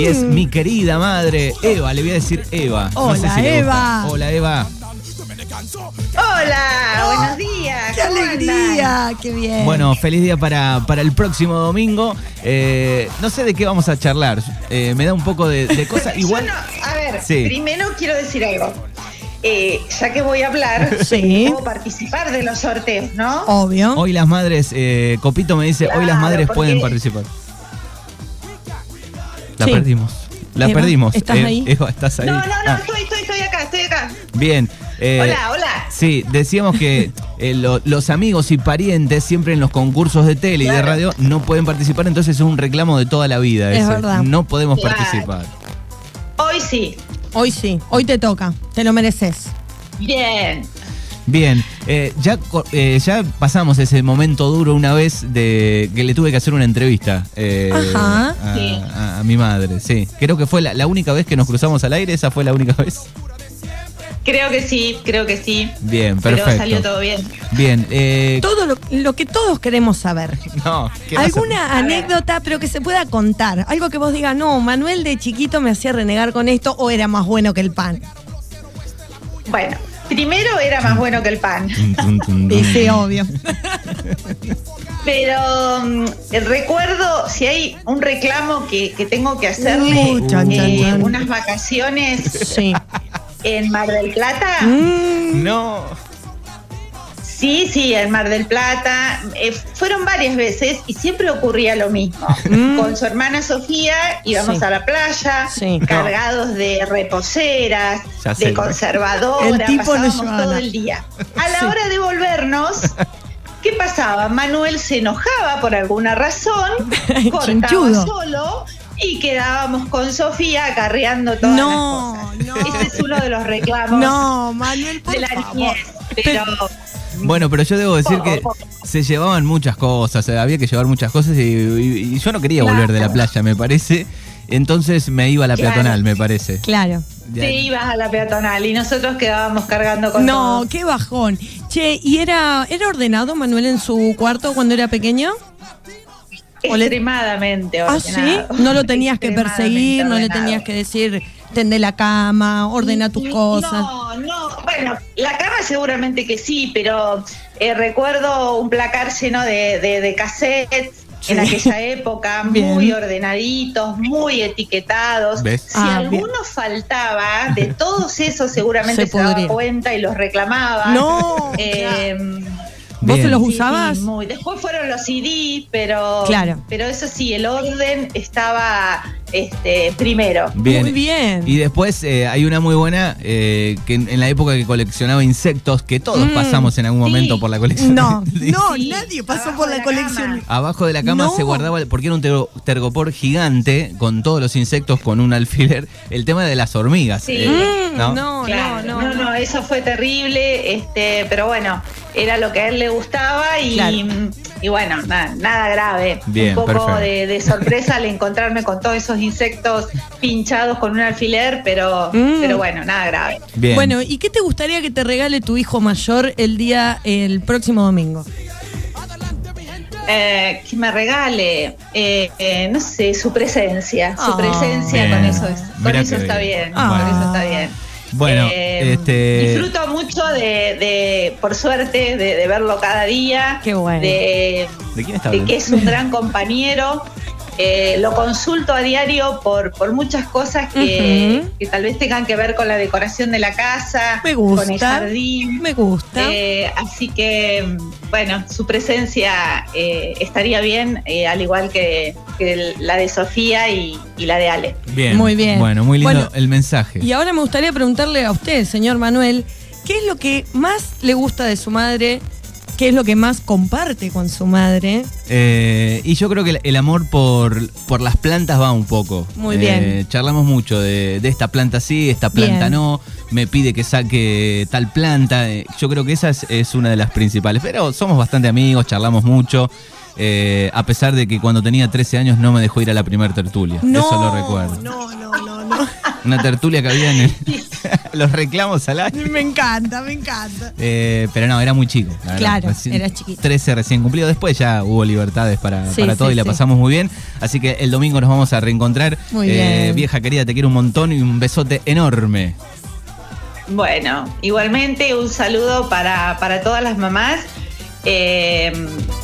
Y es mi querida madre, Eva, le voy a decir Eva. No sé Hola, si. Eva. Hola, Eva. Hola, buenos días. ¡Qué alegría! ¡Qué bien! Bueno, feliz día para, para el próximo domingo. Eh, no sé de qué vamos a charlar. Eh, me da un poco de, de cosa. Igual. No- a ver, Sí. primero quiero decir algo. Eh, ya que voy a hablar, Sí. puedo participar de los sorteos, ¿no? Obvio. Hoy las madres, eh, Copito me dice, hoy las madres porque- pueden participar. La Sí. perdimos. La Eva, perdimos. ¿estás Eh, ahí? Eva, ¿estás ahí? No, no, no, Ah, estoy, estoy, estoy acá, estoy acá. bien. Eh, hola, hola. Sí, decíamos que eh, lo- los amigos y parientes siempre en los concursos de tele y de radio no pueden participar, entonces es un reclamo de toda la vida. Es ese. verdad. No podemos Claro. participar. Hoy sí. Hoy sí, hoy te toca, te lo mereces. Bien. Bien, eh, ya, eh, ya pasamos ese momento duro una vez de que le tuve que hacer una entrevista eh, Ajá. a, Sí. a- a mi madre, sí. Creo que fue la, la única vez que nos cruzamos al aire, esa fue la única vez. Creo que sí, creo que sí. Bien, Pero perfecto. salió todo bien. Bien, eh, Todo lo, lo que todos queremos saber. no. ¿Alguna anécdota, pero que se pueda contar? Algo que vos digas, no, Manuel de chiquito me hacía renegar con esto o era más bueno que el pan. Bueno, primero era más bueno que el pan. Ese obvio. Pero mm, recuerdo si hay un reclamo que, que tengo que hacerle Uh, chan, chan, eh, chan. unas vacaciones Sí. en Mar del Plata. Mm, No. Sí, sí, en Mar del Plata. Eh, fueron varias veces y siempre ocurría lo mismo. Mm. Con su hermana Sofía íbamos Sí. a la playa, Sí. cargados de reposeras, Ya de conservadoras, El tipo no pasábamos todo el día. A la hora de volvernos, ¿qué pasaba? Manuel se enojaba por alguna razón, cortaba solo y quedábamos con Sofía acarreando todas No, las cosas. no. Ese es uno de los reclamos No, Manuel, por de la favor. niñez. Pero Bueno, pero yo debo decir que se llevaban muchas cosas, eh, había que llevar muchas cosas y, y- y yo no quería Claro. volver de la playa, me parece. Entonces me iba a la Claro. peatonal, me parece. Claro. Ya- te ibas a la peatonal y nosotros quedábamos cargando con No, todo. qué bajón. Che, ¿y era, era ordenado Manuel en su cuarto cuando era pequeño? Extremadamente Ah, sí. ordenado. No lo tenías que perseguir, no le ordenado. tenías que decir, tende la cama, ordena tus cosas. No, no, bueno, la cama seguramente que sí, pero eh, recuerdo un placar lleno de, de, de cassettes Sí. en aquella época, Bien. muy ordenaditos, muy etiquetados. ¿Ves? Si Ah, alguno faltaba, de todos esos seguramente Se se, daba cuenta y los reclamaba. No, Eh, ¿Vos Bien. se los usabas? sí, muy. Después fueron los CD, pero, Claro. pero eso sí, el orden estaba este, primero. Bien. Muy bien. Y después eh, hay una muy buena que en, en la época que coleccionaba insectos, que todos Mm, pasamos en algún sí. momento por la colección. No, no, Sí, nadie pasó abajo por la la colección. cama. Abajo de la cama No. se guardaba, porque era un ter- tergopor gigante con todos los insectos con un alfiler, el tema de las hormigas. Sí. eh, Mm, ¿no? no, Claro, no, no, no. eso fue terrible, este, pero bueno, era lo que a él le gustaba y, Claro. y bueno, nada, nada grave. Bien, un poco de, de sorpresa al encontrarme con todos esos insectos pinchados con un alfiler, pero, Mm. pero bueno, nada grave. Bien. Bueno, ¿y qué te gustaría que te regale tu hijo mayor el día, el próximo domingo? Eh, que me regale, eh, eh, no sé, su presencia. Su Ah. presencia, Bien. con eso, con está bien. bien. Ah. Con eso está bien. Bueno, Eh, este. Disfruto mucho de, de, por suerte, de, de verlo cada día. Qué bueno. De, ¿De quién está de que es un gran compañero. Eh, lo consulto a diario por, por muchas cosas que, que tal vez tengan que ver con la decoración de la casa, Me gusta. con el jardín. Me gusta. Eh, así que, bueno, su presencia eh, estaría bien, eh, al igual que, que la de Sofía y, y la de Ale. Bien. Muy bien. Bueno, muy lindo Bueno, el mensaje. Y ahora me gustaría preguntarle a usted, señor Manuel, ¿qué es lo que más le gusta de su madre? ¿Qué es lo que más comparte con su madre? Eh, y yo creo que el, el amor por, por las plantas va un poco. Muy Eh, bien. charlamos mucho de, de esta planta sí, esta planta Bien. no. Me pide que saque tal planta. eh, yo creo que esa es, es una de las principales. Pero somos bastante amigos, charlamos mucho. eh, a pesar de que cuando tenía 13 años no me dejó ir a la primera tertulia. No, Eso lo recuerdo. No, no, no, no. Una tertulia que había en el- los reclamos al aire. Me encanta, me encanta. Eh, pero no, era muy chico. la. Claro, Recién- era chiquito. 13 recién cumplido. Después ya hubo libertades para, Sí, para todo sí, y la sí. pasamos muy bien. Así que el domingo nos vamos a reencontrar. Muy Eh, bien. Vieja querida, te quiero un montón y un besote enorme. Bueno, igualmente un saludo para, para todas las mamás. Eh,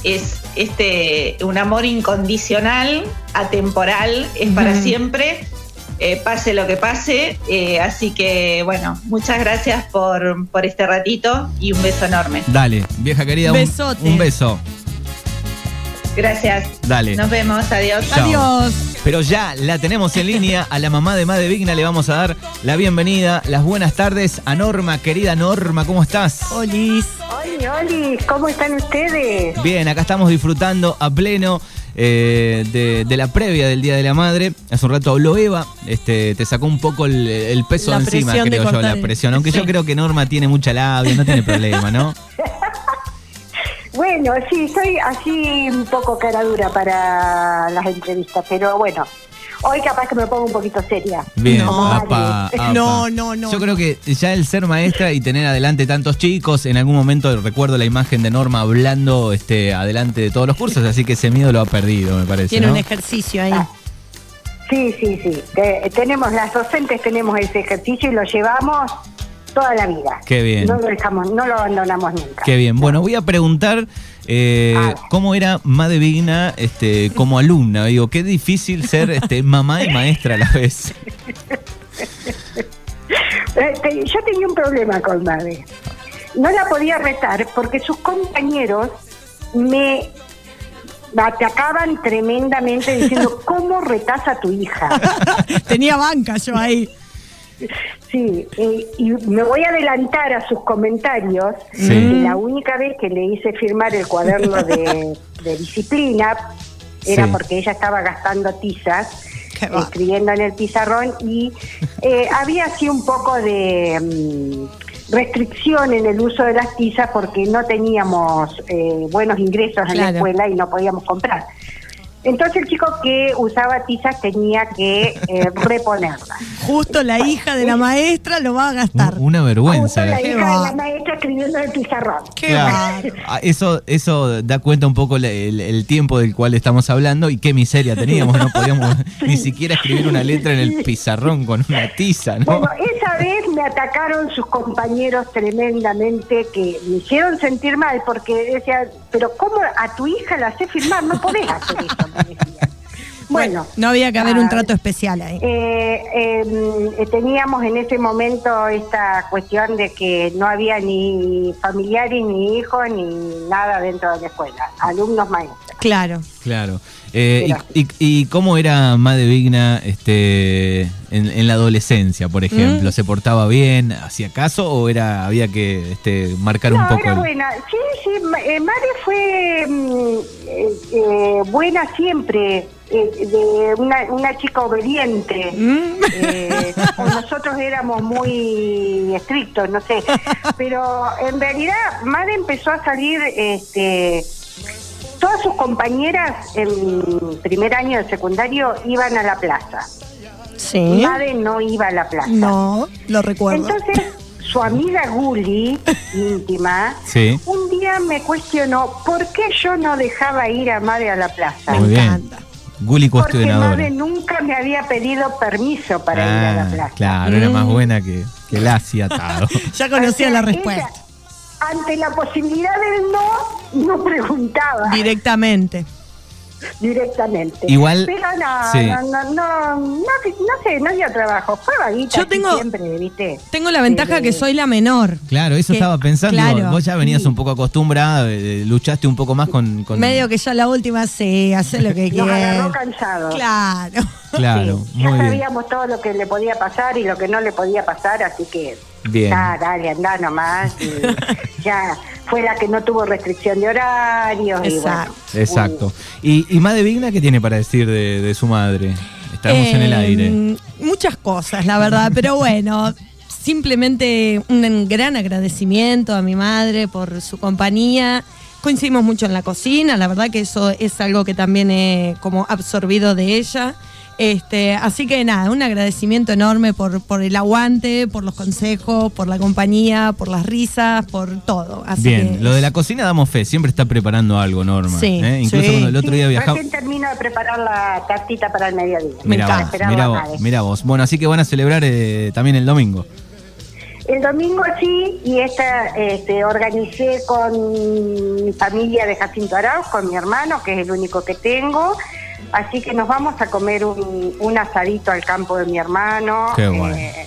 es este un amor incondicional, atemporal, es para siempre, eh, pase lo que pase. Eh, así que bueno, muchas gracias por, por este ratito y un beso enorme. Dale, vieja querida, un, Besote. un beso. Gracias. Dale. Nos vemos, adiós. Chao. Adiós. Pero ya la tenemos en línea. A la mamá de Madre Vigna le vamos a dar la bienvenida, las buenas tardes a Norma. Querida Norma, ¿cómo estás? Olis. Oli, Oli, ¿cómo están ustedes? Bien, acá estamos disfrutando a pleno eh, de, de la previa del Día de la Madre. Hace un rato habló Eva, este, te sacó un poco el, el peso La encima, creo yo, la presión. Aunque yo creo que Norma tiene mucha labia, no tiene problema, ¿no? Bueno, sí, soy así un poco cara dura para las entrevistas, pero bueno, hoy capaz que me pongo un poquito seria. Bien, No. apa, apa. No, no, no, Yo creo que ya el ser maestra y tener adelante tantos chicos, en algún momento recuerdo la imagen de Norma hablando este, adelante de todos los cursos, así que ese miedo lo ha perdido, me parece. Tiene ¿no? un ejercicio ahí. Ah, Sí, sí, sí. Te- tenemos, las docentes tenemos ese ejercicio y lo llevamos toda la vida. Qué bien. No lo dejamos, no lo abandonamos nunca. Qué bien. Bueno, voy a preguntar eh, A cómo era Madre Vigna este, como alumna. Digo, qué difícil ser este, mamá y maestra a la vez. Eh, yo tenía un problema con Madre. No la podía retar porque sus compañeros me atacaban tremendamente diciendo, ¿cómo retas a tu hija? Tenía banca yo ahí. Sí, eh, y me voy a adelantar a sus comentarios. Sí. La única vez que le hice firmar el cuaderno de, de disciplina era Sí. porque ella estaba gastando tizas, escribiendo en el pizarrón, y eh, había así un poco de mm, restricción en el uso de las tizas porque no teníamos eh, buenos ingresos en la escuela y no podíamos comprar. Entonces el chico que usaba tizas tenía que eh, reponerlas. Justo la hija de la maestra lo va a gastar. Una vergüenza. Justo la Qué hija de la maestra escribiendo en el pizarrón. Qué Claro. Ah, Eso, eso da cuenta un poco el, el- el tiempo del cual estamos hablando y qué miseria teníamos. No podíamos ni siquiera escribir una letra en el pizarrón con una tiza, ¿no? Bueno, vez me atacaron sus compañeros tremendamente que me hicieron sentir mal porque decían, pero ¿cómo a tu hija la hace firmar? No podés hacer eso, me. Bueno, No había que haber un ah, trato especial ahí. Eh, eh, eh, teníamos en ese momento esta cuestión de que no había ni familiares, ni hijos, ni nada dentro de la escuela, alumnos maestros. Claro. Claro. Eh, y, y- y cómo era Madre Vigna este, en, en la adolescencia, por ejemplo? Mm. ¿Se portaba bien? ¿Hacía caso o era había que este, marcar un No, poco era el- buena. Sí, sí, eh, Mare fue mm, eh, eh, buena siempre, eh, de una, una chica obediente. Mm. Eh, nosotros éramos muy estrictos, no sé. Pero en realidad Mare empezó a salir, este, todas sus compañeras en primer año de secundario iban a la plaza. Sí. Mare no iba a la plaza. No, lo recuerdo. Entonces, su amiga Guli, íntima, Sí. un día me cuestionó por qué yo no dejaba ir a Mare a la plaza. Me Muy bien. encanta. Guli Porque cuestionadora. Mare nunca me había pedido permiso para ir a la Ah, plaza. claro, era Mm. más buena que, que atado. Ya conocía O sea, la ella, respuesta. Ante la posibilidad del no, no preguntaba Directamente. directamente. Igual, Pero no, sí. no, no, no, no, no sé, no dio trabajo. Fue vaguita Yo tengo- siempre, ¿viste? Tengo la ventaja Sí, que soy la menor. Claro, eso Que- estaba pensando. claro. Vos ya venías un poco acostumbrada, eh, luchaste un poco más con. con- Medio que ya la última sí, hace lo que Nos agarró cansados. Claro. Claro, Sí, ya muy bien. sabíamos todo lo que le podía pasar y lo que no le podía pasar, así que Bien. ya, dale, anda nomás. y ya fue la que no tuvo restricción de horarios. y Exacto. bueno, Exacto. ¿Y, y Madre Vigna qué tiene para decir de, de su madre? Estamos en el Eh, aire. Muchas cosas, la verdad, pero bueno, simplemente un gran agradecimiento a mi madre por su compañía Coincidimos mucho en la cocina, la verdad que eso es algo que también he como absorbido de ella. Este, así que nada, un agradecimiento enorme por, por el aguante, por los consejos, por la compañía, por las risas, por todo. Así Bien, que- lo de la cocina damos fe, siempre está preparando algo, Norma. Sí, ¿eh? Incluso sí. cuando el otro día viajaba. Recién termino de preparar la tartita para el mediodía. Me Mira encanta. vos, nada. vos, mira vos. Bueno, así que van a celebrar eh, también el domingo. El domingo sí, y esta este, organicé con mi familia de Jacinto Arauz, con mi hermano, que es el único que tengo. Así que nos vamos a comer un, un asadito al campo de mi hermano. Qué bueno. eh,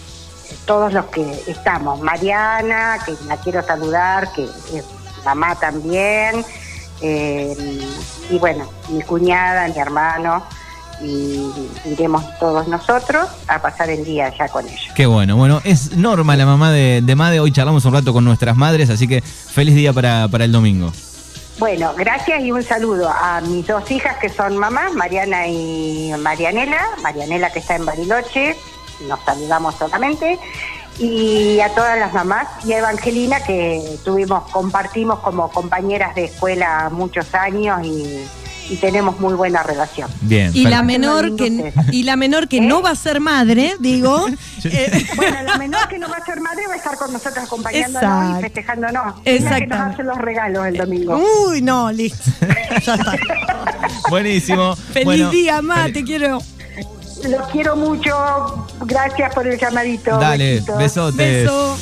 todos los que estamos. Mariana, que la quiero saludar, que es mamá también. eh, y bueno, mi cuñada, mi hermano. Y iremos todos nosotros a pasar el día allá con ellos. Qué bueno. Bueno, es Norma, la mamá de, de Made. Hoy charlamos un rato con nuestras madres, así que feliz día para, para el domingo. Bueno, gracias y un saludo a mis dos hijas que son mamás, Mariana y Marianela. Marianela que está en Bariloche, nos saludamos solamente. Y a todas las mamás y a Evangelina que tuvimos, compartimos como compañeras de escuela muchos años y, y tenemos muy buena relación. Bien. Y la menor que y la menor que ¿Eh? no va a ser madre, digo. eh, Bueno, la menor que no va a ser madre va a estar con nosotros acompañándonos Exacto. y festejándonos. Es la que nos hace los regalos el domingo. Uy, no, listo. Ya está. Buenísimo. Feliz Bueno, día, ma, te quiero. Los quiero mucho. Gracias por el llamadito. Dale, Besitos. besotes. Beso.